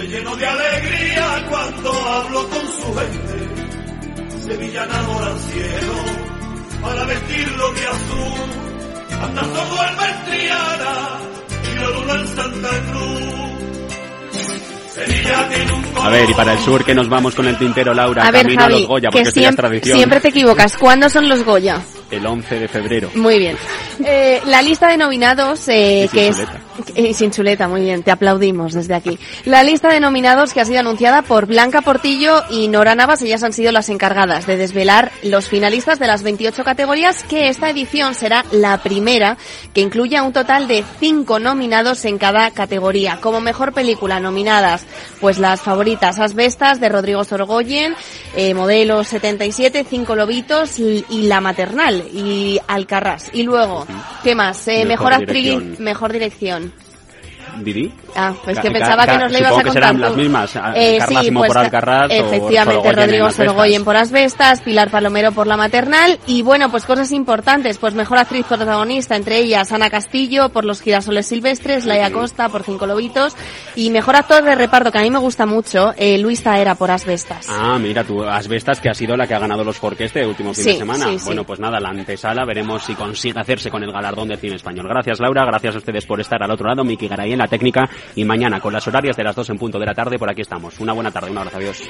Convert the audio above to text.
me lleno de alegría cuando hablo con su gente. Sevilla enamora al cielo para vestirlo de azul. Anda todo el Triana y la luna en Santa Cruz. A ver, y para el sur que nos vamos con el tintero, Laura, a ver, camino Javi, a los Goya, que porque ya es siempre, tradición. siempre te equivocas. ¿Cuándo son los Goya? El 11 de febrero. Muy bien. Eh, la lista de nominados, eh, que es... chuleta. Eh, sin chuleta, muy bien, te aplaudimos desde aquí. La lista de nominados que ha sido anunciada por Blanca Portillo y Nora Navas, ellas han sido las encargadas de desvelar los finalistas de las 28 categorías, que esta edición será la primera que incluya un total de cinco nominados en cada categoría. Como mejor película nominadas, pues las favoritas Asbestas de Rodrigo Sorgoyen, eh, Modelo 77, Cinco Lobitos y, La Maternal y Alcarrás. Y luego, ¿qué más? Eh, Mejor mejor, actriz, mejor dirección. Didi. Ah, pues que pensaba que nos le ibas a supongo que contar serán tú. las mismas, Eh, Carrasimo sí, por pues, Alcarrás o Efectivamente, en Rodrigo. Sorogoyen por Asbestas, Pilar Palomero por La Maternal y bueno, pues cosas importantes, pues mejor actriz protagonista, entre ellas Ana Castillo por Los girasoles silvestres, Laia Costa por Cinco lobitos y mejor actor de reparto que a mí me gusta mucho, eh, Luis Taera por Asbestas. Ah, mira, tú, Asbestas, que ha sido la que ha ganado los Forque este último fin Sí, de semana. sí, sí. Bueno, pues nada, la antesala, veremos si consigue hacerse con el galardón del cine español. Gracias, Laura, gracias a ustedes por estar al otro lado. Miki Garay en la técnica y mañana con las horarias de las dos en punto de la tarde, por aquí estamos. Una buena tarde, un abrazo, adiós.